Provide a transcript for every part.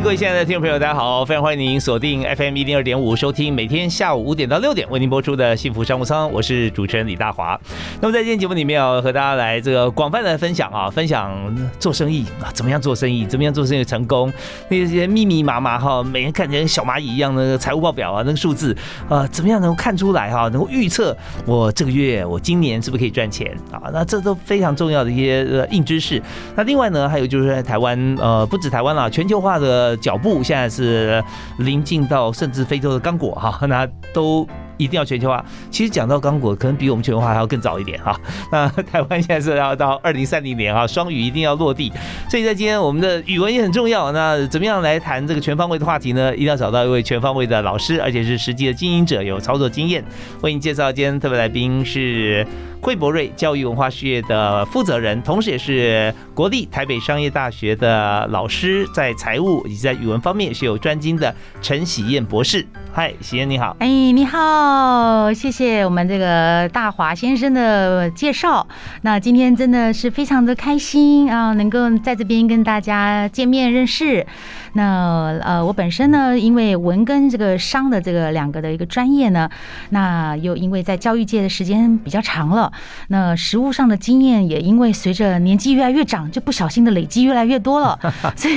各位亲爱的听众朋友，大家好，非常欢迎您锁定 FM 一零二点五，收听每天下午五点到六点为您播出的幸福商务舱，我是主持人李大华。那么在今天节目里面要和大家来这个广泛的分享啊，分享做生意啊，怎么样做生意，怎么样做生意成功，那些密密麻麻哈，每天看起来小蚂蚁一样的财务报表啊，那个数字啊，怎么样能够看出来哈，能够预测我这个月我今年是不是可以赚钱啊？那这都非常重要的一些硬知识。那另外呢，还有就是在台湾呃，不止台湾了，全球化的。脚步现在是临近到甚至非洲的刚果哈，那都一定要全球化。其实讲到刚果，可能比我们全球化还要更早一点哈。那台湾现在是要到二零三零年啊，双语一定要落地。所以在今天我们的语文也很重要。那怎么样来谈这个全方位的话题呢？一定要找到一位全方位的老师，而且是实际的经营者，有操作经验。为您介绍今天特别来宾是。惠博瑞教育文化事业的负责人，同时也是国立台北商业大学的老师，在财务以及在语文方面是有专精的陈喜燕博士。嗨，喜燕你好。哎，你好，谢谢我们这个大华先生的介绍。那今天真的是非常的开心啊，能够在这边跟大家见面认识。那呃，我本身呢，因为文跟这个商的这个两个的一个专业呢，那又因为在教育界的时间比较长了，那实物上的经验也因为随着年纪越来越长，就不小心的累积越来越多了，所以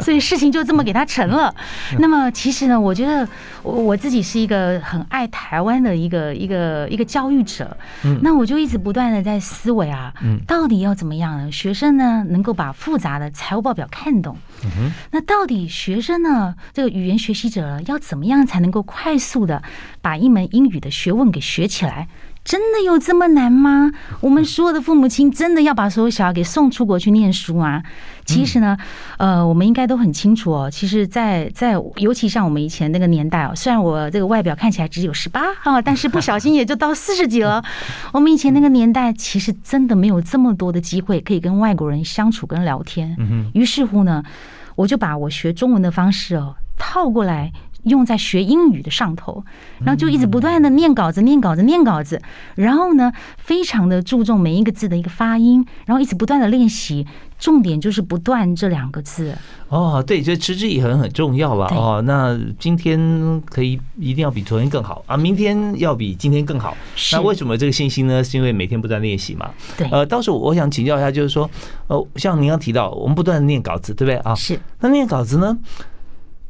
所以事情就这么给他成了。那么其实呢，我觉得我我自己是一个很爱台湾的一个一个一个教育者，那我就一直不断的在思维啊，到底要怎么样呢？学生呢能够把复杂的财务报表看懂，那。到底学生呢？这个语言学习者要怎么样才能够快速的把一门英语的学问给学起来？真的有这么难吗？我们所有的父母亲真的要把所有小孩给送出国去念书啊？其实呢，呃，我们应该都很清楚哦。其实，在在尤其像我们以前那个年代哦，虽然我这个外表看起来只有十八啊，但是不小心也就到四十几了。我们以前那个年代，其实真的没有这么多的机会可以跟外国人相处跟聊天。于是乎呢。我就把我学中文的方式哦套过来。用在学英语的上头，然后就一直不断的念稿子、念稿子、念稿子，然后呢，非常的注重每一个字的一个发音，然后一直不断的练习，重点就是不断这两个字。哦，对，这持之以恒很重要了哦。那今天可以一定要比昨天更好啊，明天要比今天更好。那为什么这个信心呢？是因为每天不断练习嘛。对。呃，到时候我想请教一下，就是说，呃，像您刚提到，我们不断的念稿子，对不对啊？是。那念稿子呢？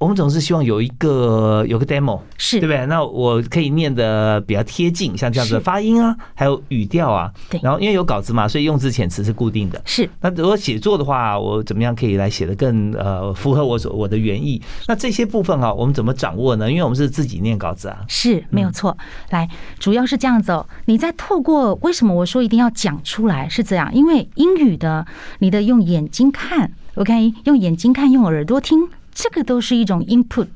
我们总是希望有一个有个 demo，是对不对？那我可以念的比较贴近，像这样子的发音啊，还有语调啊。对。然后因为有稿子嘛，所以用字遣词是固定的。是。那如果写作的话，我怎么样可以来写的更呃符合我所我的原意？那这些部分啊，我们怎么掌握呢？因为我们是自己念稿子啊。是没有错。来，主要是这样子哦。你在透过为什么我说一定要讲出来是这样？因为英语的你的用眼睛看，OK，用眼睛看，用耳朵听。这个都是一种 input，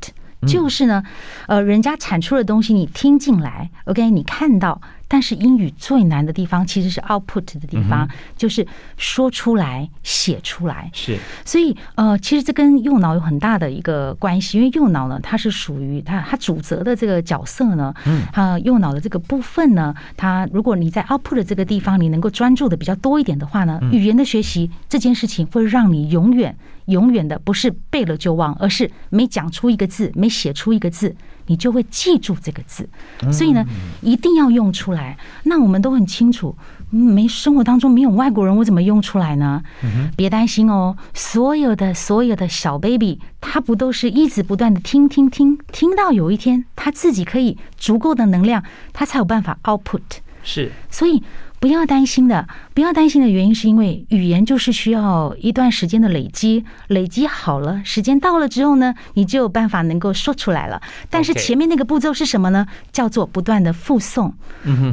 就是呢，呃，人家产出的东西你听进来，OK，你看到。但是英语最难的地方其实是 output 的地方，就是说出来、写出来。是，所以呃，其实这跟右脑有很大的一个关系，因为右脑呢，它是属于它它主责的这个角色呢，嗯，它右脑的这个部分呢，它如果你在 output 的这个地方你能够专注的比较多一点的话呢，语言的学习这件事情会让你永远。永远的不是背了就忘，而是没讲出一个字，没写出一个字，你就会记住这个字。所以呢，一定要用出来。那我们都很清楚，没生活当中没有外国人，我怎么用出来呢？别担心哦，所有的所有的小 baby，他不都是一直不断的听听听，听到有一天他自己可以足够的能量，他才有办法 output。是，所以不要担心的。不要担心的原因是因为语言就是需要一段时间的累积，累积好了，时间到了之后呢，你就有办法能够说出来了。但是前面那个步骤是什么呢？叫做不断的复诵，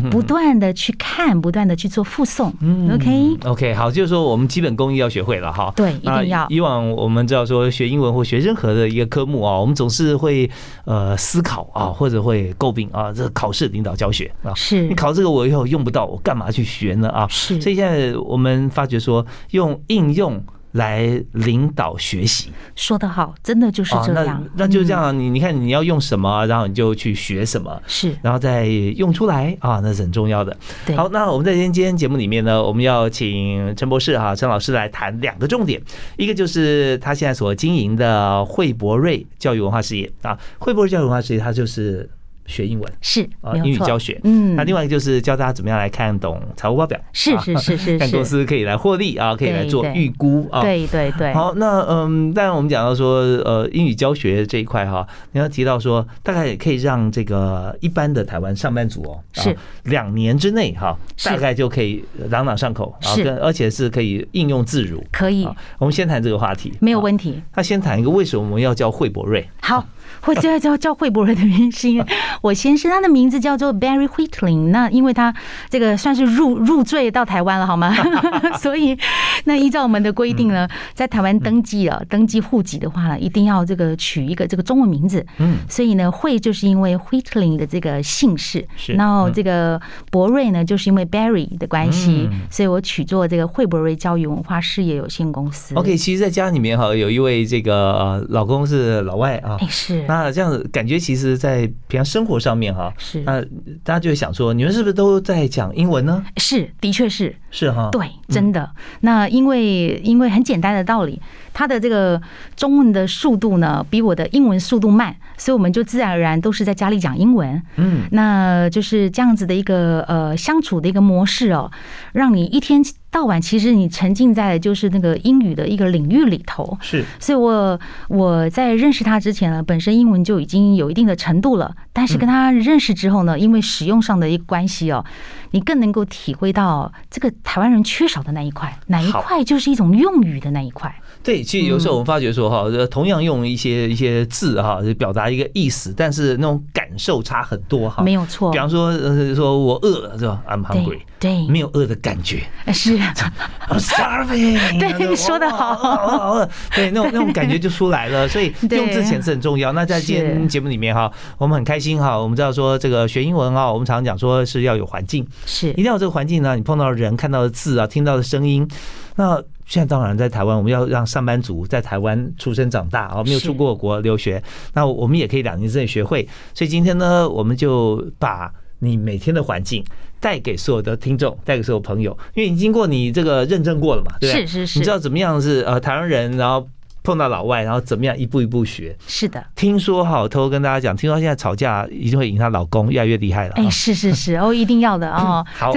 不断的去看，不断的去做复诵。OK，OK，好，就是说我们基本功要学会了哈。对，一定要以往我们知道说学英文或学任何的一个科目啊，我们总是会呃思考啊，或者会诟病啊，这考试领导教学啊，是你考这个我以后用不到，我干嘛去学呢啊？是所以现在我们发觉说用应用。来领导学习说得好，真的就是这样。那就这嗯样，你你看你要用什么，然后你就去学什么，是然后再用出来啊，那是很重要的。对，好，那我们在今天今天节目里面呢，我们要请陈博士哈、陈老师来谈两个重点，一个就是他现在所经营的惠博瑞教育文化事业啊，惠博瑞教育文化事业，它就是学英文是啊，英语教学。嗯，那另外一个就是教大家怎么样来看懂财务报表，是啊是是是看公，司可以来获利啊，可以来做预估啊。对对对，好，那嗯，当然我们讲到说，呃，英语教学这一块哈，你要提到说，大概也可以让这个一般的台湾上班族哦，啊是两年之内哈，是大概就可以朗朗上口，是跟而且是可以应用自如。可以啊，我们先谈这个话题，没有啊。问题。那先谈一个为什么我们要叫惠博瑞？好，会叫叫叫惠博瑞的原因是因为我先生他的名字叫做 Barry Whitling，那因为他这个算是入入赘到台湾了，好吗？所以那依照我们的规定呢，在台湾登记了登记户籍的话呢，一定要这个取一个这个中文名字。嗯，所以呢，惠就是因为 Whitling 的这个姓氏，是然后嗯这个博瑞呢，就是因为 Barry 的关系嗯，所以我取做这个惠博瑞教育文化事业有限公司。OK，其实，在家里面哈，有一位这个呃老公是老外啊哎，，是那这样子感觉，其实，在平常生活上面哈，是那大家就会想说，你们是不是都在讲英文呢？是，的确是。是哈，对，真的。那因为因为很简单的道理，它的这个中文的速度呢，比我的英文速度慢，所以我们就自然而然都是在家里讲英文。嗯，那就是这样子的一个呃相处的一个模式哦，让你一天到晚其实你沉浸在就是那个英语的一个领域里头。是所以我我在认识他之前呢，本身英文就已经有一定的程度了，但是跟他认识之后呢，因为使用上的一个关系哦，你更能够体会到这个台湾人缺少的那一块，哪一块就是一种用语的那一块。对，其实有时候我们发觉说哈，呃同样用一些一些字哈，就表达一个意思，但是那种感受差很多哈。没有错比，方说，呃，说我饿了是吧？I'm hungry，对对，没有饿的感觉是，I'm starving。对说的好对，那种那种感觉就出来了。所以用字遣词很重要。那在今天是节目里面哈，我们很开心哈，我们知道说这个学英文啊，我们常常讲说是要有环境，是一定要有这个环境呢，你碰到的人、看到的字啊、听到的声音，那。现在当然在台湾，我们要让上班族在台湾出生长大啊，没有出过国留学，那我们也可以两年之内学会。所以今天呢，我们就把你每天的环境带给所有的听众，带给所有朋友，因为你经过你这个认证过了嘛，对不对？是是是你知道怎么样是呃台湾人，然后碰到老外，然后怎么样一步一步学。是的，听说哈，我偷偷跟大家讲，听说现在吵架一定会赢她老公，越来越厉害了啊。哎，是是是，哦，一定要的哦。好，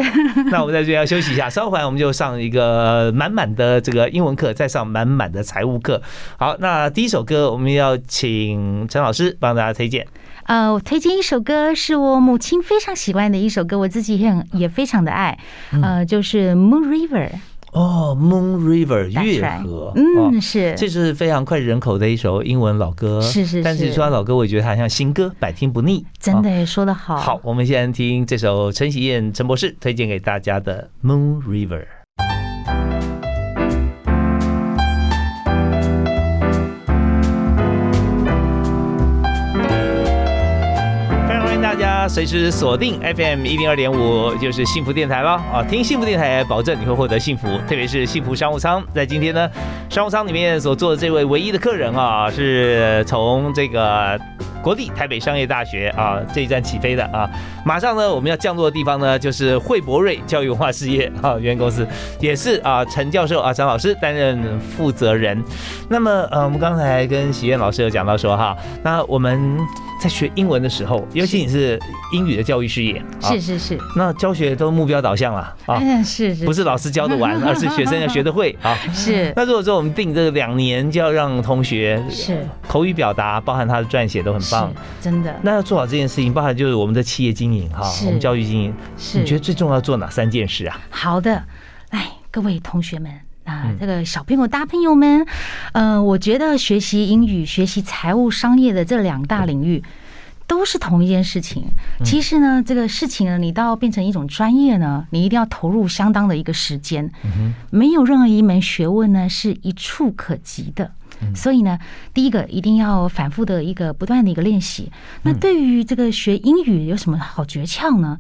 那我们在这边要休息一下，稍后我们就上一个满满的这个英文课，再上满满的财务课。好，那第一首歌我们要请陈老师帮大家推荐。呃，我推荐一首歌，是我母亲非常喜欢的一首歌，我自己也很也非常的爱，嗯呃，就是《Moon River》。哦，Moon River 月河，哦嗯，是，这是非常脍炙人口的一首英文老歌，是是但是是说到老歌，我也觉得它像新歌，百听不腻。哦真的说得好。好，我们现在听这首陈喜燕陈博士推荐给大家的《Moon River》。随时锁定 FM 一零二点五，就是幸福电台了啊！听幸福电台，保证你会获得幸福，特别是幸福商务舱。在今天呢，商务舱里面所坐的这位唯一的客人啊，是从这个国立台北商业大学啊这一站起飞的啊。马上呢，我们要降落的地方呢，就是惠博瑞教育文化事业。啊有限公司，也是啊陈教授啊张老师担任负责人。那么呃，我们刚才跟喜燕老师有讲到说哈，那我们在学英文的时候，尤其你是英语的教育事业，啊 是是是，那教学都目标导向了啊，嗯，是是。不是老师教的完，而是学生要学得会啊。是。那如果说我们定这个两年就要让同学是。口语表达，包含他的撰写都很棒，真的。那要做好这件事情，包含就是我们的企业经营哈，是我们教育经营，是你觉得最重要做哪三件事啊？好的。哎，各位同学们啊，这个小朋友、大朋友们，呃，我觉得学习英语、学习财务、商业的这两大领域。都是同一件事情。其实呢，这个事情呢，你到变成一种专业呢，你一定要投入相当的一个时间。没有任何一门学问呢是一触可及的。所以呢，第一个一定要反复的一个不断的一个练习。那对于这个学英语有什么好诀窍呢？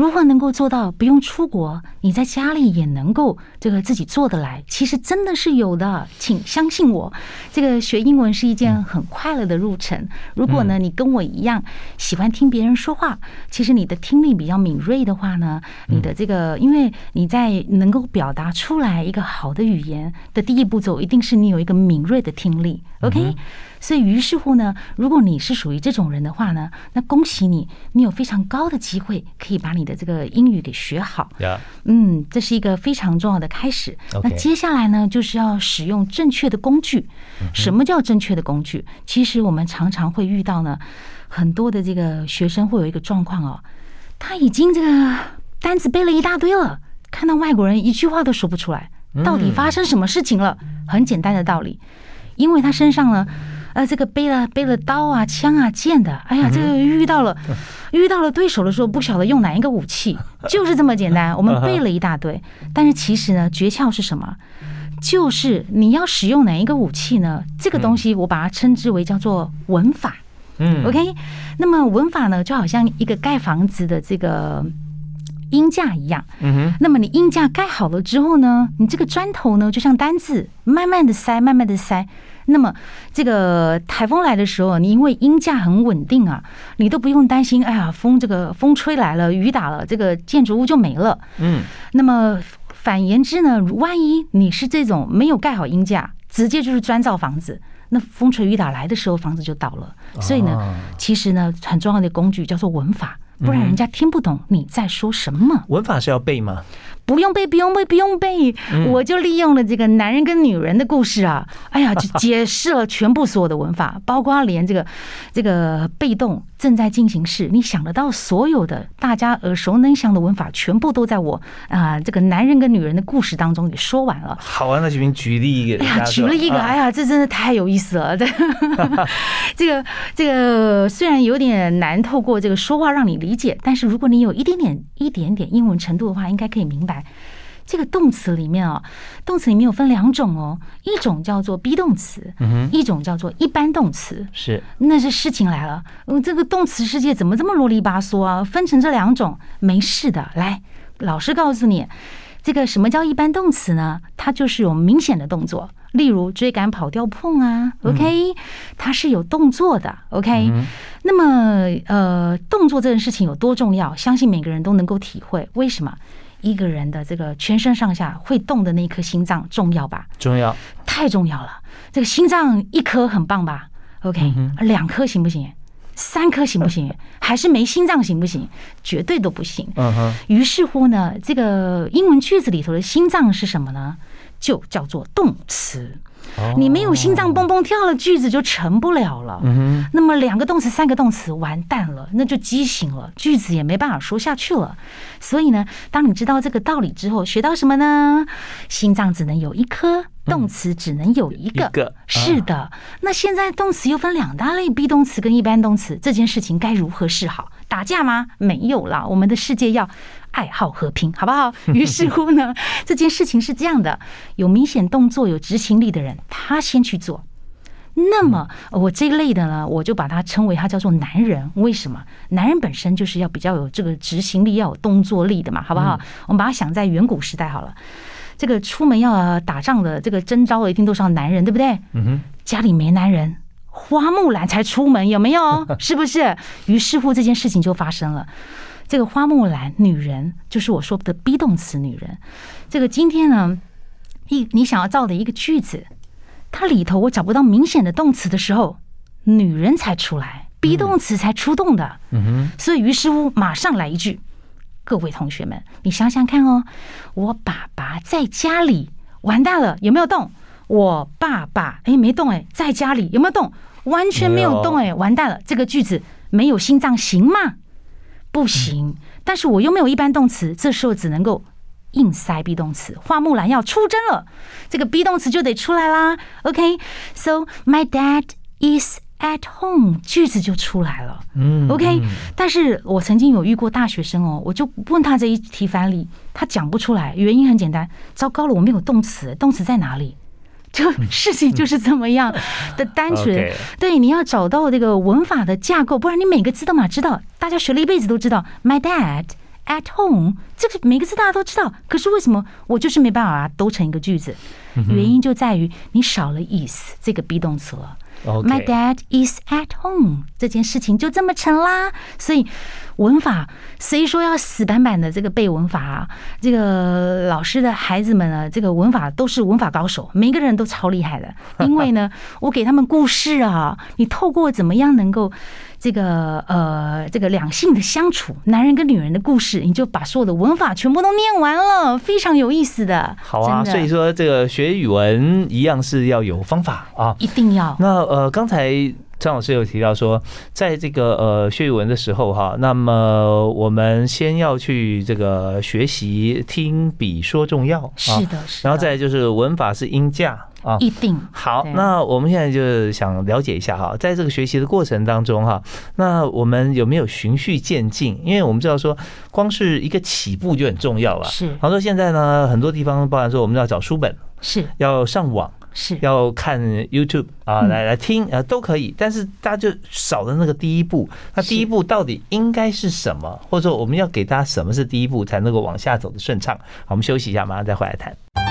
如何能够做到不用出国，你在家里也能够这个自己做得来？其实真的是有的，请相信我，这个学英文是一件很快乐的路程。如果呢，你跟我一样喜欢听别人说话，其实你的听力比较敏锐的话呢，你的这个，因为你在能够表达出来一个好的语言的第一步骤，一定是你有一个敏锐的听力。OK。所以，于是乎呢，如果你是属于这种人的话呢，那恭喜你，你有非常高的机会可以把你的这个英语给学好。嗯，这是一个非常重要的开始。那接下来呢，就是要使用正确的工具。什么叫正确的工具？其实我们常常会遇到呢，很多的这个学生会有一个状况哦，他已经这个单子背了一大堆了，看到外国人一句话都说不出来，到底发生什么事情了？很简单的道理，因为他身上呢。呃，这个背了背了刀啊、枪啊、剑的，哎呀，这个遇到了 遇到了对手的时候，不晓得用哪一个武器，就是这么简单。我们背了一大堆，但是其实呢，诀窍是什么？就是你要使用哪一个武器呢？这个东西我把它称之为叫做文法。嗯，OK。那么文法呢，就好像一个盖房子的这个鹰架一样。嗯哼。那么你鹰架盖好了之后呢，你这个砖头呢，就像单字，慢慢的塞，慢慢的塞。那么，这个台风来的时候，你因为音架很稳定啊，你都不用担心。哎呀，风这个风吹来了，雨打了，这个建筑物就没了。嗯。那么反言之呢，万一你是这种没有盖好音架，直接就是砖造房子，那风吹雨打来的时候，房子就倒了。所以呢，其实呢，很重要的工具叫做文法，不然人家听不懂你在说什么。文法是要背吗？不用背，不用背，不用背，我就利用了这个男人跟女人的故事啊，哎呀，就解释了全部所有的文法，包括连这个这个被动正在进行式，你想得到所有的大家耳熟能详的文法，全部都在我啊这个男人跟女人的故事当中给说完了。好啊，那这边举例一个，哎呀，举了一个，哎呀，这真的太有意思了。这个这个虽然有点难透过这个说话让你理解，但是如果你有一点点一点点英文程度的话，应该可以明白。这个动词里面啊，动词里面有分两种哦，一种叫做 be 动词，一种叫做一般动词。是，那是事情来了，嗯这个动词世界怎么这么啰里吧嗦啊？分成这两种，没事的。来，老师告诉你，这个什么叫一般动词呢？它就是有明显的动作，例如追赶、跑、掉、碰啊。OK，它是有动作的。OK，那么呃，动作这件事情有多重要？相信每个人都能够体会。为什么？一个人的这个全身上下会动的那颗心脏重要吧？重要，太重要了。这个心脏一颗很棒吧？OK，两颗行不行？三颗行不行？还是没心脏行不行？绝对都不行。嗯哼。于是乎呢，这个英文句子里头的心脏是什么呢？就叫做动词。你没有心脏蹦蹦跳了，句子就成不了了。嗯那么两个动词，三个动词，完蛋了，那就畸形了，句子也没办法说下去了。所以呢，当你知道这个道理之后，学到什么呢？心脏只能有一颗，动词只能有一个。是的。那现在动词又分两大类：be 动词跟一般动词。这件事情该如何是好？打架吗？没有啦，我们的世界要。爱好和平，好不好？于是乎呢，这件事情是这样的：有明显动作、有执行力的人，他先去做。那么我这一类的呢，我就把它称为它叫做男人。为什么？男人本身就是要比较有这个执行力、要有动作力的嘛，好不好？我们把它想在远古时代好了。这个出门要打仗的，这个征召的一定都是要男人，对不对？嗯哼。家里没男人，花木兰才出门，有没有？是不是？于是乎，这件事情就发生了。这个花木兰女人就是我说的 be 动词女人。这个今天呢，一你想要造的一个句子，它里头我找不到明显的动词的时候，女人才出来，be 动词才出动的。嗯哼。所以于是乎马上来一句，各位同学们，你想想看哦，我爸爸在家里，完蛋了，有没有动？我爸爸哎没动哎，在家里有没有动？完全没有动哎，完蛋了，这个句子没有心脏行吗？不行，但是我又没有一般动词，这时候只能够硬塞 be 动词，花木兰要出征了，这个 be 动词就得出来啦。OK，so my dad is at home，句子就出来了。嗯 OK，但是我曾经有遇过大学生哦，我就问他这一题反例，他讲不出来，原因很简单，糟糕了，我没有动词，动词在哪里？就事情就是这么样 的单纯。对，你要找到这个文法的架构，不然你每个字都嘛知道，大家学了一辈子都知道，My dad at home，这个每个字大家都知道，可是为什么我就是没办法把它兜成一个句子？原因就在于你少了 is 这个 be 动词了。My dad is at home，这件事情就这么成啦。所以文法谁说要死板板的这个背文法啊？这个老师的孩子们呢，这个文法都是文法高手，每个人都超厉害的。因为呢，我给他们故事啊，你透过怎么样能够这个呃这个两性的相处，男人跟女人的故事，你就把所有的文法全部都念完了，非常有意思的。好啊，所以说这个学语文一样是要有方法啊。一定要那呃，刚才张老师有提到说，在这个呃学语文的时候哈，那么我们先要去这个学习听比说重要啊，是的，是的，然后再就是文法是音架啊。一定好，那我们现在就是想了解一下哈，在这个学习的过程当中哈，那我们有没有循序渐进？因为我们知道说，光是一个起步就很重要了。是好说现在呢，很多地方包含说我们要找书本，是要上网，是要看 YouTube 啊，嗯来来听啊都可以，但是大家就少了那个第一步。那第一步到底应该是什么？或者说我们要给大家什么是第一步，才能够往下走的顺畅？好，我们休息一下，马上再回来谈。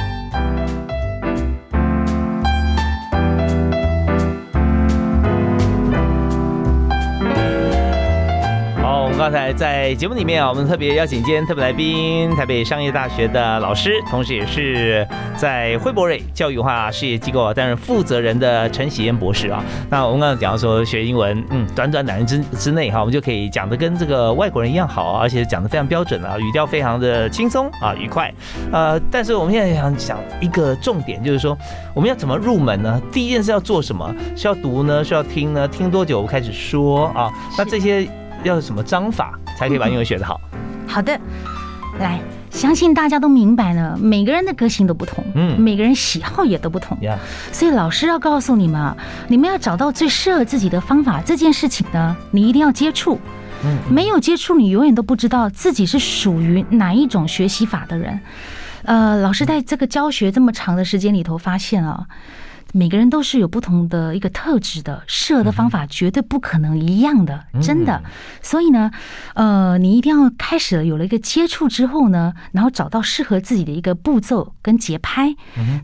刚才在节目里面啊，我们特别邀请今天特别来宾，台北商业大学的老师，同时也是在辉博瑞教育化事业机构啊担任负责人的陈喜燕博士啊。那我们刚刚讲到说学英文，嗯，短短两年之之内哈，我们就可以讲的跟这个外国人一样好，而且讲的非常标准啊，语调非常的轻松啊，愉快。呃，但是我们现在想讲一个重点，就是说我们要怎么入门呢？第一件事要做什么？是要读呢？是要听呢？听多久开始说啊？那这些要什么章法才可以把英文学得好？好的，来，相信大家都明白了，每个人的个性都不同，嗯每个人喜好也都不同，呀、所以老师要告诉你们啊，你们要找到最适合自己的方法。这件事情呢，你一定要接触，嗯，没有接触，你永远都不知道自己是属于哪一种学习法的人。呃，老师在这个教学这么长的时间里头，发现啊。每个人都是有不同的一个特质的，适合的方法绝对不可能一样的，真的。所以呢，呃，你一定要开始了有了一个接触之后呢，然后找到适合自己的一个步骤跟节拍。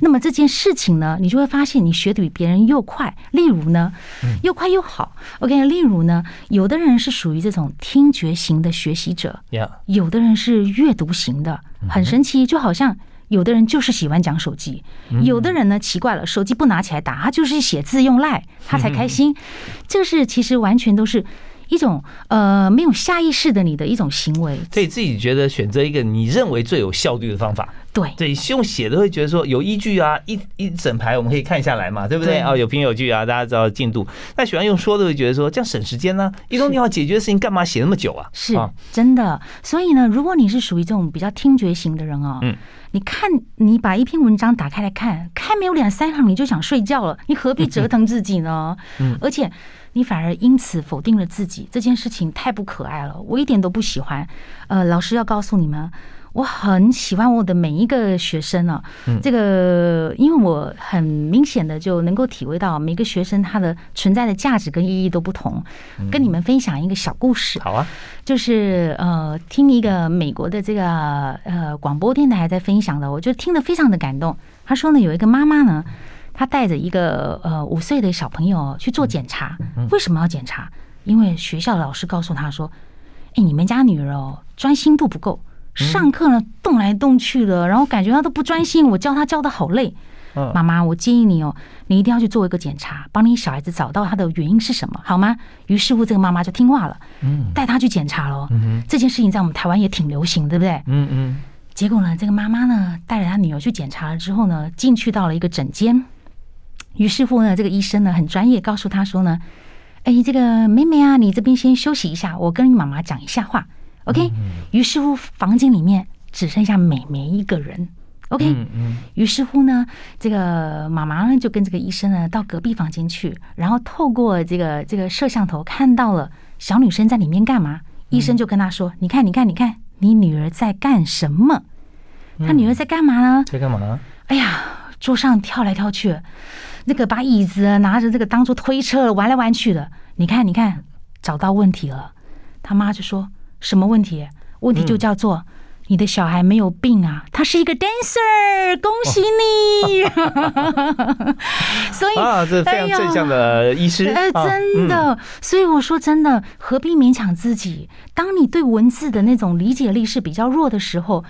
那么这件事情呢，你就会发现你学的比别人又快。例如呢，又快又好。OK，例如呢，有的人是属于这种听觉型的学习者，呀，有的人是阅读型的，很神奇，就好像。有的人就是喜欢讲手机，有的人呢奇怪了，手机不拿起来打，他就是写字用赖，他才开心。这是其实完全都是一种呃没有下意识的你的一种行为。所以自己觉得选择一个你认为最有效率的方法，对，对，用写的会觉得说有依据啊，一一整排我们可以看下来嘛，对不对？对哦，有凭有据啊，大家知道进度。那喜欢用说的会觉得说这样省时间呢、一通电话解决的事情干嘛写那么久啊？是啊，真的。所以呢，如果你是属于这种比较听觉型的人哦，嗯你看你把一篇文章打开来看，看没有两三行你就想睡觉了，你何必折腾自己呢？而且你反而因此否定了自己，这件事情太不可爱了，我一点都不喜欢。呃，老师要告诉你们。我很喜欢我的每一个学生啊，嗯。这个因为我很明显的就能够体会到每个学生他的存在的价值跟意义都不同。跟你们分享一个小故事，好啊，就是呃，听一个美国的这个呃广播电台在分享的，我就听得非常的感动。他说呢，有一个妈妈呢，她带着一个呃五岁的小朋友去做检查，为什么要检查？因为学校老师告诉他说：“哎，你们家女儿哦，专心度不够，上课呢动来动去的，然后感觉他都不专心，我教他教的好累。”嗯妈妈，我建议你哦，你一定要去做一个检查，帮你小孩子找到他的原因是什么，好吗？于是乎，这个妈妈就听话了，嗯带他去检查了。嗯这件事情在我们台湾也挺流行，对不对？嗯嗯结果呢，这个妈妈呢带着她女儿去检查了之后呢，进去到了一个诊间，于是乎呢，这个医生呢很专业，告诉她说呢，哎，这个妹妹啊，你这边先休息一下，我跟你妈妈讲一下话，OK？于是乎，房间里面只剩下美眉一个人。OK，嗯嗯于是乎呢，这个妈妈呢就跟这个医生呢到隔壁房间去，然后透过这个这个摄像头看到了小女生在里面干嘛。医生就跟她说：“你看，你看，你看，你女儿在干什么？她女儿在干嘛呢？在干嘛呢？哎呀，桌上跳来跳去，那个把椅子拿着这个当做推车玩来玩去的。你看，你看，找到问题了。他妈就说什么问题？问题就叫做。你的小孩没有病啊，他是一个 dancer，恭喜你！所以啊，这非常正向的医师，哎，啊真的。所以我说真的，何必勉强自己？当你对文字的那种理解力是比较弱的时候。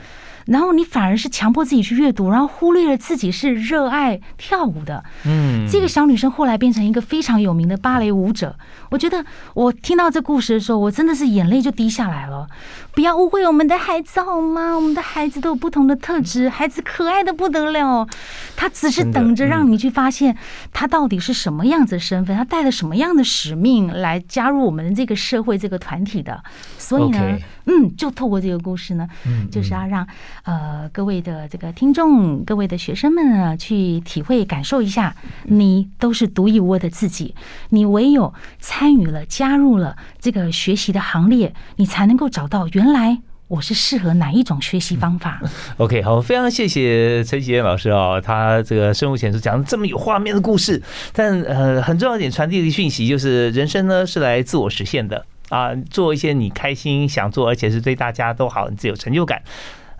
然后你反而是强迫自己去阅读，然后忽略了自己是热爱跳舞的。嗯，这个小女生后来变成一个非常有名的芭蕾舞者。我觉得我听到这故事的时候，我真的是眼泪就滴下来了。不要误会我们的孩子好吗？我们的孩子都有不同的特质，孩子可爱的不得了。他只是等着让你去发现他到底是什么样子的身份，他带了什么样的使命来加入我们这个社会这个团体的。所以呢嗯，就透过这个故事呢，嗯就是要让呃各位的这个听众、各位的学生们呢，去体会、感受一下，你都是独一无二的自己。你唯有参与了、加入了这个学习的行列，你才能够找到原来我是适合哪一种学习方 法。OK，好，非常谢谢陈启燕老师哦，他这个深入浅出讲这么有画面的故事，但呃很重要一点传递的讯息就是，人生呢是来自我实现的啊，做一些你开心想做，而且是对大家都好，你自有成就感。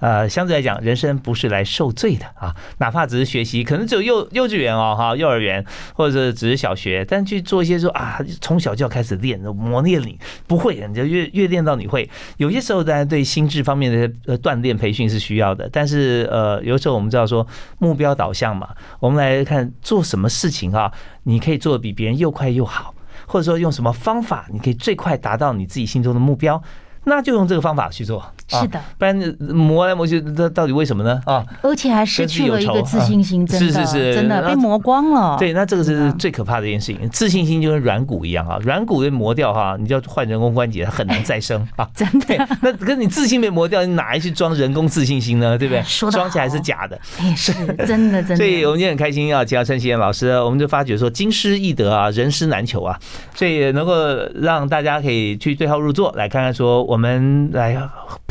呃，相对来讲，人生不是来受罪的啊，哪怕只是学习，可能只有幼幼稚园哦，哈，幼儿园或者只是小学，但去做一些说啊，从小就要开始练，磨练你不会，你就越越练到你会。有些时候，当然对心智方面的呃锻炼培训是需要的，但是呃，有时候我们知道说目标导向嘛，我们来看做什么事情啊，你可以做的比别人又快又好，或者说用什么方法，你可以最快达到你自己心中的目标。那就用这个方法去做，啊是的，不然磨来磨去，这到底为什么呢？啊，而且还失去了一个自信心，真的，是是是真的被磨光了。对，那这个是最可怕的一件事情。自信心就跟软骨一样啊，软骨被磨掉哈，你就要换人工关节，它很难再生啊。真对的，，那可是你自信被磨掉，你哪来去装人工自信心呢？对不对？装起来是假的。也是真的，真的。所以我们今天很开心啊，请到陈启燕老师，我们就发觉说经师易得啊，人师难求啊，所以能够让大家可以去对号入座，来看看说我们来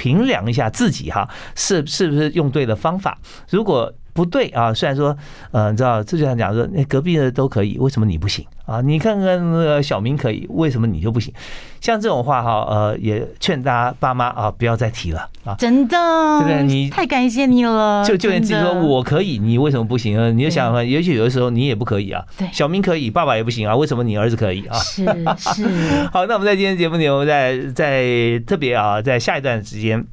评量一下自己哈，是是不是用对了方法。如果不对啊，虽然说，呃，你知道，这就像讲说，那隔壁的都可以，为什么你不行啊？你看看那个小明可以，为什么你就不行？像这种话哈，呃，也劝大家爸妈啊，不要再提了啊。真的，对不对你太感谢你了。就就连自己说我可以，你为什么不行呢？你就想也许有的时候你也不可以啊。对小明可以，爸爸也不行啊，为什么你儿子可以啊？是是，好，那我们在今天节目里，我们在在特别啊，在下一段时间，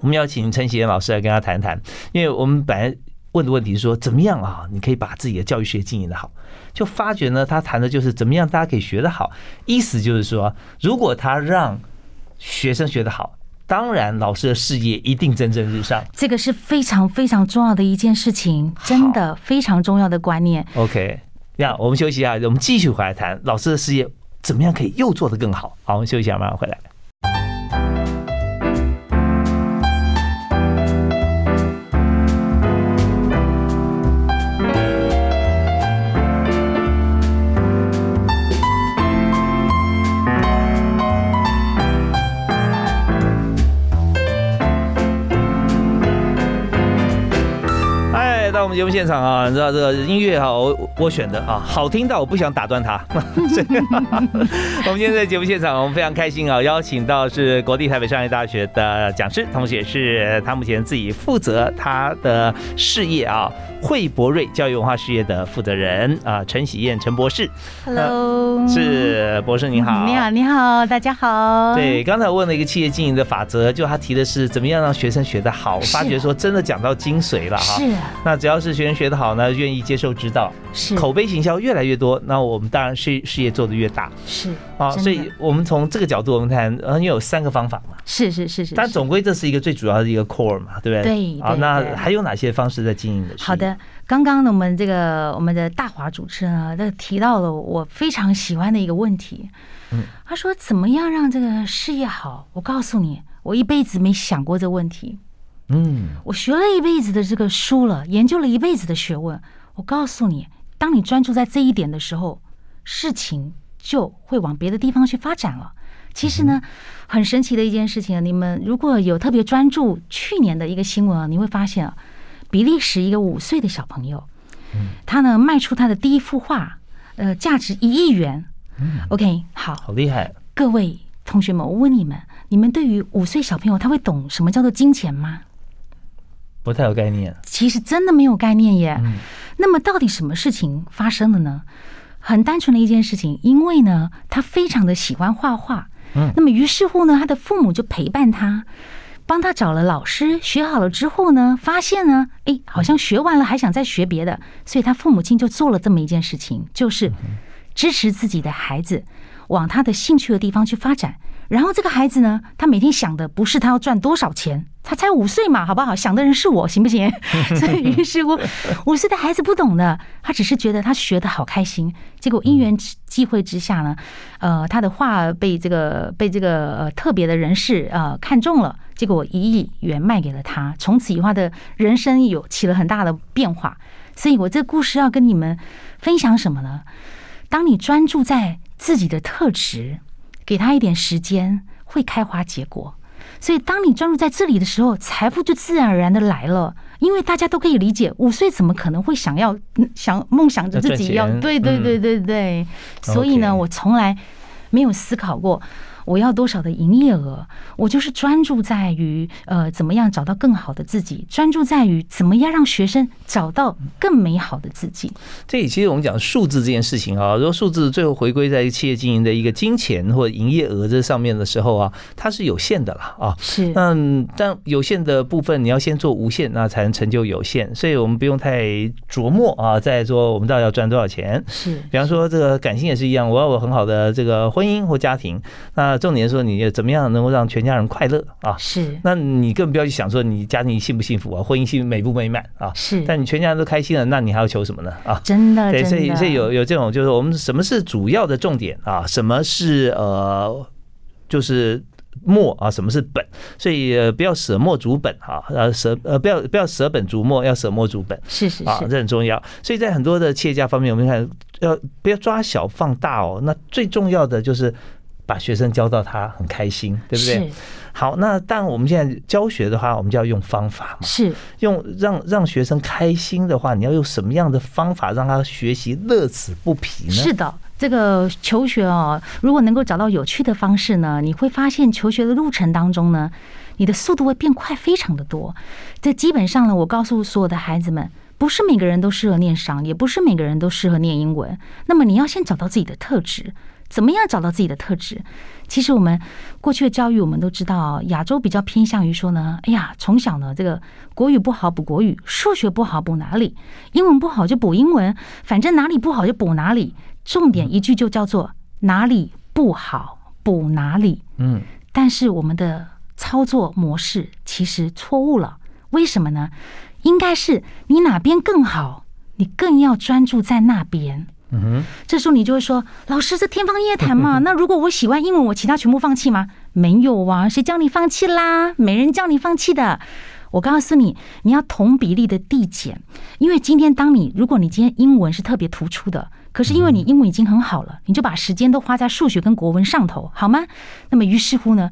我们要请陈启燕老师来跟他谈谈，因为我们本来问的问题是说，怎么样啊，你可以把自己的教育事业经营的好，就发觉呢，他谈的就是怎么样大家可以学得好，意思就是说，如果他让学生学得好，当然老师的事业一定蒸蒸日上。这个是非常非常重要的一件事情，真的非常重要的观念。OK，那我们休息一下，我们继续回来谈老师的事业怎么样可以又做得更好。好，我们休息一下，马上回来。们节目现场啊，你知道这个音乐哈，我我选的啊，好听到我不想打断它。我们今天在节目现场，我们非常开心啊，邀请到是国立台北商业大学的讲师，同时也是他目前自己负责他的事业啊，惠博瑞教育文化事业的负责人啊，陈喜燕陈博士，Hello，是博士你好，你好，你好，大家好。对，刚才问了一个企业经营的法则，就他提的是怎么样让学生学得好，我发觉说真的讲到精髓了哈。是那只要是学生学得好呢，愿意接受指导，是口碑行销越来越多，那我们当然事事业做得越大是啊。所以我们从这个角度我们谈，呃，因为有三个方法嘛，是是是是，是但总归这是一个最主要的一个 core 嘛，对不对？啊，对对对那还有哪些方式在经营的？好，的，刚刚呢，我们这个我们的大华主持人啊，这提到了我非常喜欢的一个问题。嗯，他说怎么样让这个事业好？我告诉你，我一辈子没想过这问题。嗯，我学了一辈子的这个书了，研究了一辈子的学问。我告诉你，当你专注在这一点的时候，事情就会往别的地方去发展了。其实呢，很神奇的一件事情，你们如果有特别专注去年的一个新闻啊，你会发现啊，比利时一个五岁的小朋友，他呢卖出他的第一幅画，呃，价值一亿元。OK，好，好厉害。各位同学们，我问你们，你们对于五岁小朋友他会懂什么叫做金钱吗？不太有概念。其实真的没有概念耶。那么到底什么事情发生了呢？很单纯的一件事情，因为呢，他非常的喜欢画画。嗯。那么于是乎呢，他的父母就陪伴他，帮他找了老师，学好了之后呢，发现呢，哎，好像学完了还想再学别的，所以他父母亲就做了这么一件事情，就是支持自己的孩子往他的兴趣的地方去发展。然后这个孩子呢，他每天想的不是他要赚多少钱，他才五岁嘛，好不好？想的人是我，行不行？所以于是乎，五岁的孩子不懂的，他只是觉得他学的好开心。结果因缘际会之下呢，呃，他的画被这个被这个呃特别的人士呃看中了，结果一亿元卖给了他，从此以后他的人生有起了很大的变化。所以我这故事要跟你们分享什么呢？当你专注在自己的特质。给他一点时间，会开花结果。所以，当你专注在这里的时候，财富就自然而然的来了。因为大家都可以理解，五岁怎么可能会想要想梦想着自己要？对对对对对。所以呢，我从来没有思考过。我要多少的营业额？我就是专注在于呃，怎么样找到更好的自己，专注在于怎么样让学生找到更美好的自己。这里其实我们讲数字这件事情啊，如果数字最后回归在企业经营的一个金钱或者营业额这上面的时候啊，它是有限的了啊。是。嗯，但有限的部分你要先做无限，那才能成就有限。所以我们不用太琢磨啊，在说我们到底要赚多少钱。是。比方说这个感情也是一样，我要有很好的这个婚姻或家庭，那。那重点说，你怎么样能够让全家人快乐啊？是。那你更不要去想说你家庭幸不幸福啊，婚姻幸美不美满啊？是。但你全家人都开心了，那你还要求什么呢？啊，真的。对，所以所以有有这种，就是我们什么是主要的重点啊？什么是呃，就是末啊？什么是本？所以呃，不要舍末逐本啊，呃，舍呃，不要不要舍本逐末，要舍末逐本。是是啊，这很重要。所以在很多的企业家方面，我们看要不要抓小放大哦？那最重要的就是。把学生教到他很开心，对不对？好，那但我们现在教学的话，我们就要用方法嘛。是用让让学生开心的话，你要用什么样的方法让他学习乐此不疲呢？是的，这个求学哦，如果能够找到有趣的方式呢，你会发现求学的路程当中呢，你的速度会变快，非常的多。这基本上呢，我告诉所有的孩子们，不是每个人都适合念商，也不是每个人都适合念英文。那么你要先找到自己的特质。怎么样找到自己的特质？其实我们过去的教育，我们都知道，亚洲比较偏向于说呢，哎呀，从小呢，这个国语不好补国语，数学不好补哪里，英文不好就补英文，反正哪里不好就补哪里，重点一句就叫做哪里不好补哪里。嗯，但是我们的操作模式其实错误了，为什么呢？应该是你哪边更好，你更要专注在那边。嗯哼，这时候你就会说：“老师，这天方夜谭嘛。那如果我喜欢英文，我其他全部放弃吗？没有啊，谁叫你放弃啦？没人叫你放弃的。我告诉你，你要同比例的递减。因为今天，当你如果你今天英文是特别突出的，可是因为你英文已经很好了，你就把时间都花在数学跟国文上头，好吗？那么于是乎呢，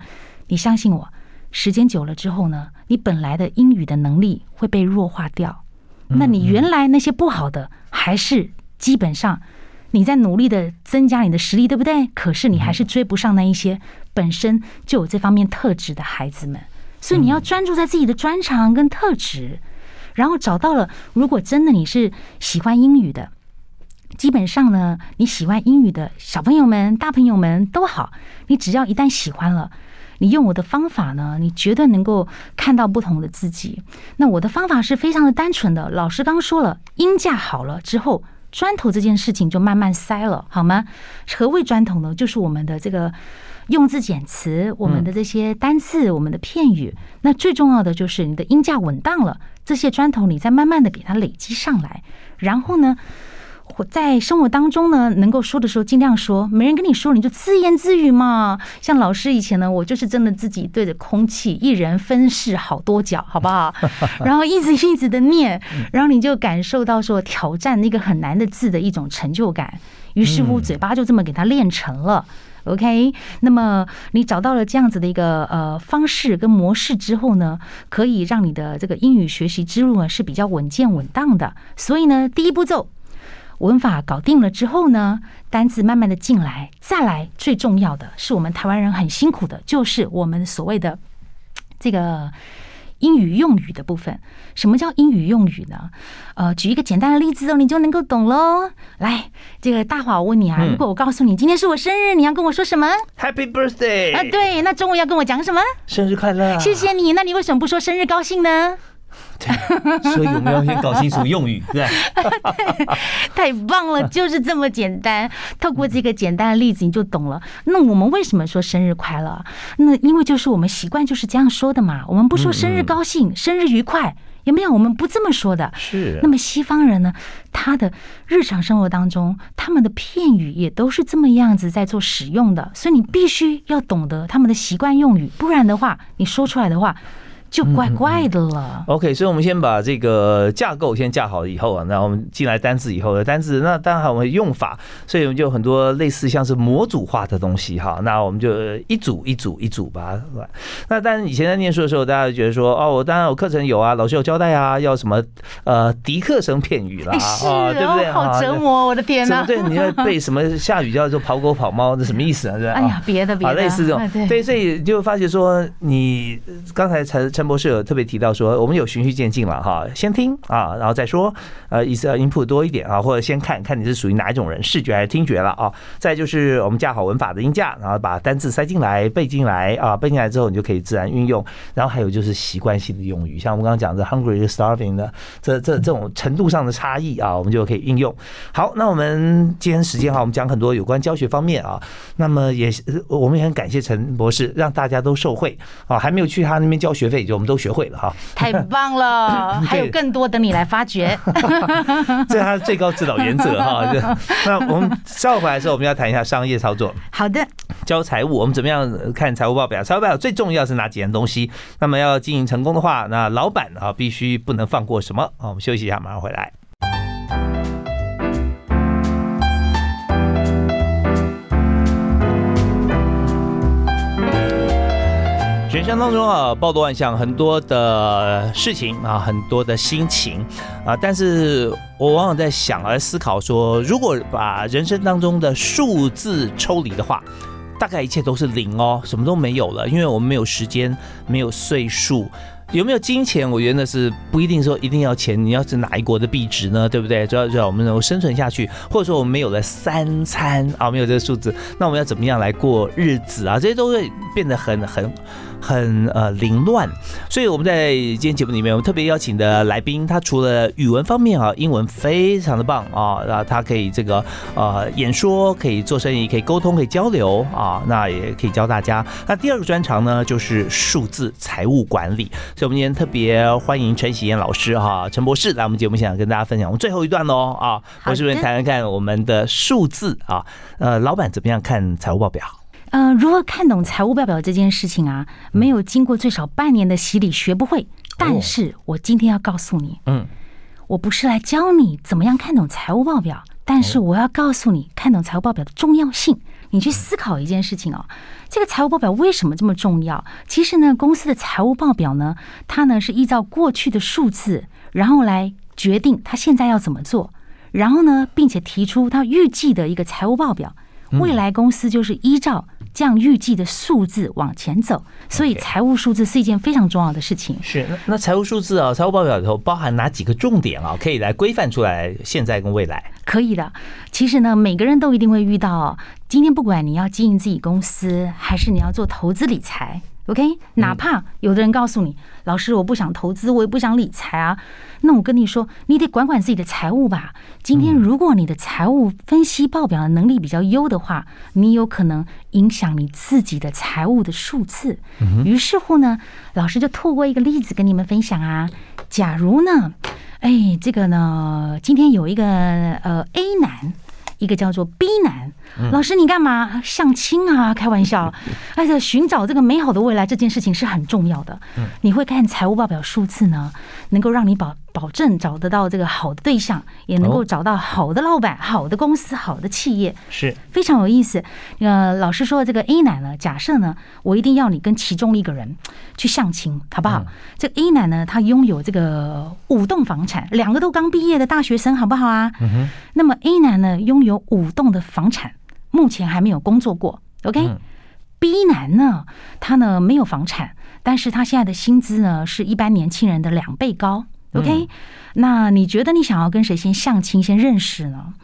你相信我，时间久了之后呢，你本来的英语的能力会被弱化掉。那你原来那些不好的还是。”基本上，你在努力的增加你的实力，对不对？可是你还是追不上那一些本身就有这方面特质的孩子们。所以你要专注在自己的专长跟特质，然后找到了。如果真的你是喜欢英语的，基本上呢，你喜欢英语的小朋友们、大朋友们都好，你只要一旦喜欢了，你用我的方法呢，你绝对能够看到不同的自己。那我的方法是非常的单纯的。老师刚说了，音架好了之后。砖头这件事情就慢慢塞了，好吗？何谓砖头呢？就是我们的这个用字简词，我们的这些单字，我们的片语。那最重要的就是你的音价稳当了，这些砖头你再慢慢的给它累积上来，然后呢，在生活当中呢，能够说的时候尽量说，没人跟你说，你就自言自语嘛。像老师以前呢，我就是真的自己对着空气，一人分饰好多角，好不好？然后一直一直的念，然后你就感受到说挑战那个很难的字的一种成就感。于是乎，嘴巴就这么给它练成了。OK，那么你找到了这样子的一个呃方式跟模式之后呢，可以让你的这个英语学习之路呢是比较稳健稳当的。所以呢，第一步骤文法搞定了之后呢，单字慢慢的进来，再来最重要的是我们台湾人很辛苦的，就是我们所谓的这个。英语用语的部分，什么叫英语用语呢？呃，举一个简单的例子哦，你就能够懂喽。来，这个大华，我问你啊，如果我告诉你今天是我生日，你要跟我说什么？Happy birthday！啊，对，那中午要跟我讲什么？生日快乐！谢谢你。那你为什么不说生日高兴呢？所以我们要先搞清楚用语，对 太棒了，就是这么简单。透过这个简单的例子，你就懂了。那我们为什么说生日快乐？那因为就是我们习惯就是这样说的嘛。我们不说生日高兴、生日愉快，有没有？我们不这么说的。是。那么西方人呢？他的日常生活当中，他们的片语也都是这么样子在做使用的。所以你必须要懂得他们的习惯用语，不然的话，你说出来的话。就怪怪的了。OK，所以我们先把这个架构先架好以后啊，那我们进来单字以后的单字，那当然我们用法，所以我们就很多类似像是模组化的东西哈。那我们就一组一组一组吧。那但是以前在念书的时候，大家觉得说哦，我当然有课程有啊，老师有交代啊，要什么呃迪克生片语啦，啊，对不对？好折磨，我的天哪！对，你要背什么下雨叫做跑狗跑猫，这什么意思啊？对吧？哎呀，别的别的，类似这种，对，所以就发觉说你刚才才。陈博士有特别提到说，我们有循序渐进了哈，先听啊，然后再说，呃，意思要 input 多一点啊，或者先看看你是属于哪一种人，视觉还是听觉了啊。再就是我们架好文法的音架，然后把单字塞进来背进来啊，背进来之后你就可以自然运用。然后还有就是习惯性的用语，像我们刚刚讲的 hungry、starving 的这这这种程度上的差异啊，我们就可以应用。好，那我们今天时间哈，我们讲很多有关教学方面啊，那么也我们也很感谢陈博士，让大家都受惠啊，还没有去他那边交学费就。我们都学会了哈，太棒了！还有更多等你来发掘，这是他最高指导原则哈。那我们稍后回来的时候，我们要谈一下商业操作。好的，教财务，我们怎么样看财务报表？财务报表最重要是哪几样东西？那么要经营成功的话，那老板啊必须不能放过什么？好，我们休息一下，马上回来。人生当中啊，报多万象，很多的事情啊，很多的心情啊，但是我往往在想而思考说，如果把人生当中的数字抽离的话，大概一切都是零哦，什么都没有了，因为我们没有时间，没有岁数。有没有金钱？我觉得是不一定说一定要钱。你要是哪一国的币值呢？对不对？主要主要我们能够生存下去，或者说我们没有了三餐啊，没有这个数字，那我们要怎么样来过日子啊？这些都会变得很很很呃凌乱。所以我们在今天节目里面，我们特别邀请的来宾，他除了语文方面啊，英文非常的棒啊，然后他可以这个呃演说，可以做生意，可以沟通，可以交流啊，那也可以教大家。那第二个专长呢，就是数字财务管理。所以，我们今天特别欢迎陈喜燕老师哈，陈博士来我们节目现场跟大家分享我们最后一段喽啊，我是不是谈谈看我们的数字啊？呃，老板怎么样看财务报表？呃，如何看懂财务报表这件事情啊？没有经过最少半年的洗礼，学不会。但是我今天要告诉你，嗯，我不是来教你怎么样看懂财务报表，但是我要告诉你看懂财务报表的重要性。你去思考一件事情哦。这个财务报表为什么这么重要？其实呢，公司的财务报表呢，它呢是依照过去的数字，然后来决定它现在要怎么做，然后呢，并且提出它预计的一个财务报表。未来公司就是依照这样预计的数字往前走，所以财务数字是一件非常重要的事情。是那那财务数字啊，财务报表里头包含哪几个重点啊？可以来规范出来现在跟未来？可以的。其实呢，每个人都一定会遇到。今天不管你要经营自己公司，还是你要做投资理财，OK？哪怕有的人告诉你，老师我不想投资，我也不想理财啊，那我跟你说，你得管管自己的财务吧。今天如果你的财务分析报表的能力比较优的话，你有可能影响你自己的财务的数字。于是乎呢，老师就透过一个例子跟你们分享啊，假如呢。哎，这个呢，今天有一个呃 A 男，一个叫做 B 男。老师，你干嘛相亲啊？开玩笑，而且寻找这个美好的未来这件事情是很重要的。你会看财务报表数字呢，能够让你保保证找得到这个好的对象，也能够找到好的老板、好的公司、好的企业，是非常有意思。呃，老师说这个 A 男呢，假设呢，我一定要你跟其中一个人去相亲，好不好？这 A 男呢，他拥有这个五栋房产，两个都刚毕业的大学生，好不好啊？那么 A 男呢，拥有五栋的房产。目前还没有工作过，OK？B 男呢，他呢没有房产，但是他现在的薪资呢是一般年轻人的两倍高，OK？那你觉得你想要跟谁先相亲、先认识呢？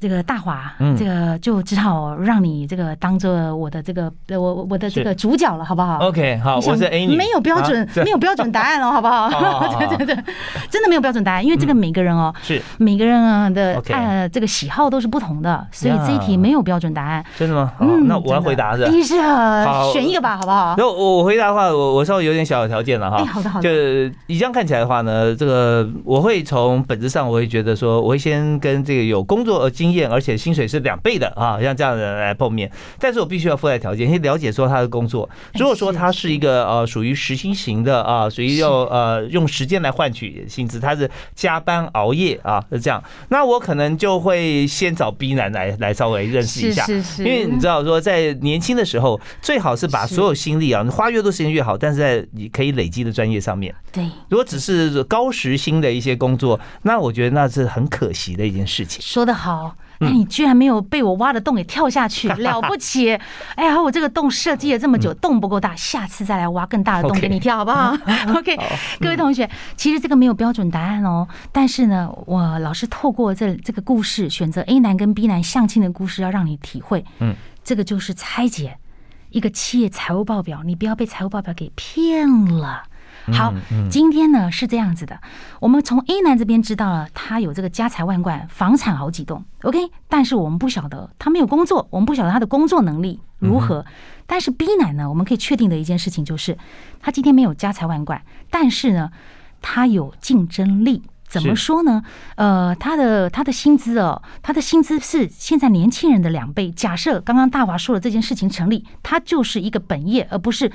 这个大华，这个就只好让你这个当做我的这个我我的这个主角了，好不好？OK，好，我是 A 女，没有标准，没有标准答案了，好不好？对对对，真的没有标准答案，因为这个每个人哦，是每个人的呃这个喜好都是不同的，所以这一题没有标准答案。真的吗？嗯，那我要回答是？是啊，选一个吧，好不好？那我我回答的话，我我稍微有点小条件了哈。哎好的好的。就你这样看起来的话呢，这个我会从本质上，我会觉得说，我会先跟这个有工作经验，而且薪水。是两倍的啊，像这样的人来碰面，但是我必须要附带条件，先了解说他的工作。如果说他是一个呃属于实薪型的啊，属于要呃用时间来换取薪资，他是加班熬夜啊，是这样，那我可能就会先找 B 男来来稍微认识一下，因为你知道说在年轻的时候，最好是把所有心力啊，你花越多时间越好，但是在你可以累积的专业上面。对，如果只是高时薪的一些工作，那我觉得那是很可惜的一件事情。说得好。那你居然没有被我挖的洞给跳下去，了不起！哎呀，我这个洞设计了这么久，洞不够大，下次再来挖更大的洞给你跳，好不好？OK，各位同学，其实这个没有标准答案哦。但是呢，我老师透过这这个故事，选择 A 男跟 B 男相亲的故事，要让你体会，嗯，这个就是拆解一个企业财务报表，你不要被财务报表给骗了。好，今天呢是这样子的，我们从 A 男这边知道了他有这个家财万贯，房产好几栋，OK，但是我们不晓得他没有工作，我们不晓得他的工作能力如何。但是 B 男呢，我们可以确定的一件事情就是，他今天没有家财万贯，但是呢，他有竞争力。怎么说呢？呃，他的他的薪资哦，他的薪资是现在年轻人的两倍。假设刚刚大华说的这件事情成立，他就是一个本业，而不是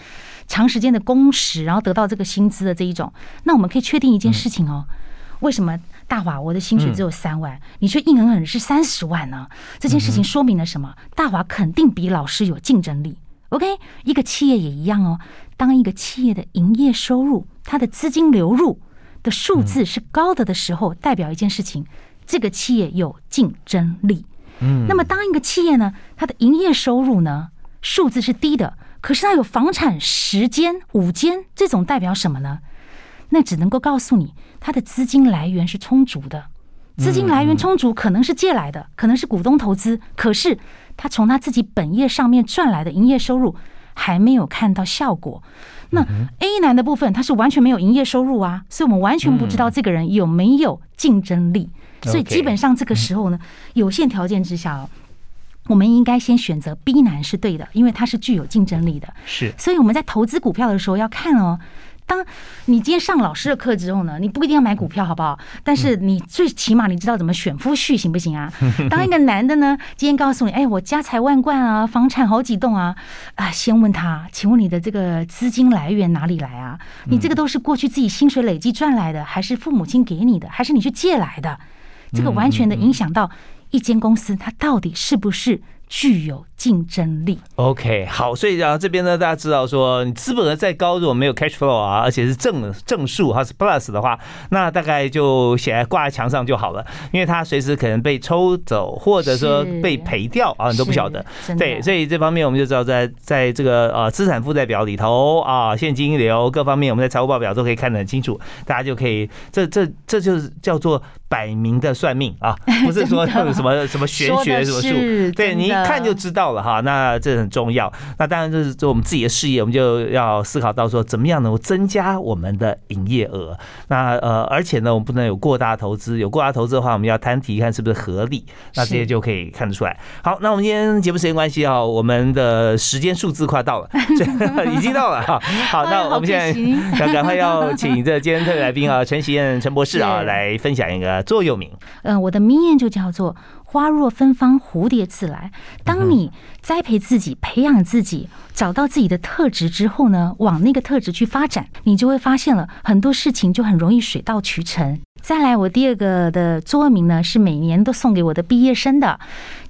长时间的工时，然后得到这个薪资的这一种。那我们可以确定一件事情哦，为什么大华我的薪水只有三万，你却硬狠狠是三十万呢？这件事情说明了什么？大华肯定比老师有竞争力。OK，一个企业也一样哦。当一个企业的营业收入，它的资金流入。的数字是高的的时候，代表一件事情，这个企业有竞争力。嗯，那么当一个企业呢，它的营业收入呢数字是低的，可是它有房产十间、五间，这种代表什么呢？那只能够告诉你，它的资金来源是充足的。资金来源充足，可能是借来的，可能是股东投资，可是他从他自己本业上面赚来的营业收入还没有看到效果。那 A 男的部分，他是完全没有营业收入啊，所以我们完全不知道这个人有没有竞争力。所以基本上这个时候呢，有限条件之下，我们应该先选择 B 男是对的，因为他是具有竞争力的。是，所以我们在投资股票的时候要看哦。当你今天上老师的课之后呢，你不一定要买股票，好不好？但是你最起码你知道怎么选夫婿，行不行啊？当一个男的呢，今天告诉你，哎，我家财万贯啊，房产好几栋啊，啊，先问他，请问你的这个资金来源哪里来啊？你这个都是过去自己薪水累积赚来的，还是父母亲给你的，还是你去借来的？这个完全的影响到一间公司，它到底是不是？具有竞争力。OK，好，所以然后这边呢，大家知道说，你资本额再高，如果没有 cash flow 啊，而且是正正数，它是 plus 的话，那大概就写在挂在墙上就好了，因为它随时可能被抽走，或者说被赔掉啊，你都不晓得。对，所以这方面我们就知道，在在这个呃资产负债表里头啊，现金流各方面，我们在财务报表都可以看得很清楚，大家就可以，这这这就是叫做摆明的算命啊，不是说 什么什么玄学什么术，对你。了看就知道了哈。那这很重要。那当然就是做我们自己的事业，我们就要思考到说，怎么样能够增加我们的营业额。那呃，而且呢，我们不能有过大投资，有过大投资的话，我们要摊提看是不是合理。那这些就可以看得出来。好，那我们今天节目时间关系啊，我们的时间数字快到了，已经到了哈。好，那我们现在要赶快要请这今天特别来宾啊，陈喜燕陈博士啊，来分享一个座右铭。嗯，我的名言就叫做“花若芬芳，蝴蝶自来”。当你栽培自己、培养自己、找到自己的特质之后呢，往那个特质去发展，你就会发现了很多事情就很容易水到渠成。再来，我第二个的座右铭呢，是每年都送给我的毕业生的，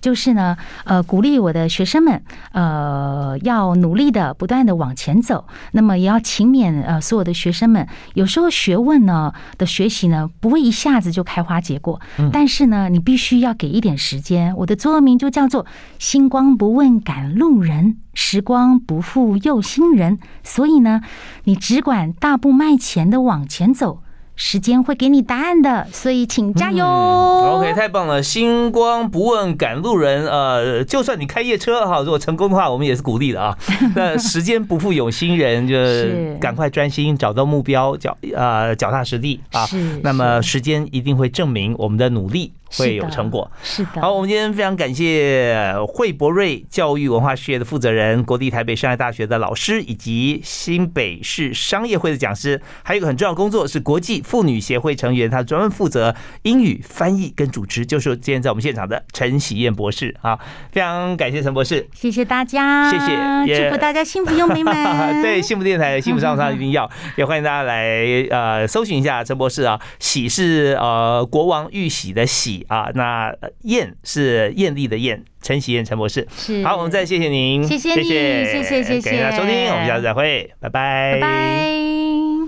就是呢，呃，鼓励我的学生们，呃，要努力的、不断的往前走。那么，也要勤勉，呃，所有的学生们，有时候学问呢的学习呢，不会一下子就开花结果，但是呢，你必须要给一点时间。我的座右铭就叫做“星光不问赶路人，时光不负有心人”。所以呢，你只管大步迈前的往前走。时间会给你答案的，所以请加油。OK，太棒了！星光不问赶路人，呃，就算你开夜车哈，如果成功的话，我们也是鼓励的啊。那时间不负有心人，就是赶快专心找到目标，脚呃脚踏实地啊。那么时间一定会证明我们的努力。会有成果，是的。好，我们今天非常感谢惠博瑞教育文化事业的负责人、国立台北商业大学的老师，以及新北市商业会的讲师。还有一个很重要的工作是国际妇女协会成员，他专门负责英语翻译跟主持，就是今天在我们现场的陈喜燕博士。啊，非常感谢陈博士，谢谢大家，谢谢，祝福大家幸福又美满。对，幸福电台，幸福上上一定要，也欢迎大家来呃搜寻一下陈博士啊。喜是呃国王玉玺的喜。啊，那艳是艳丽的艳，陈喜燕陈博士，是。好，我们再谢谢您，谢谢，谢谢，谢谢，谢谢，感谢收听，我们下次再会，拜拜，拜拜。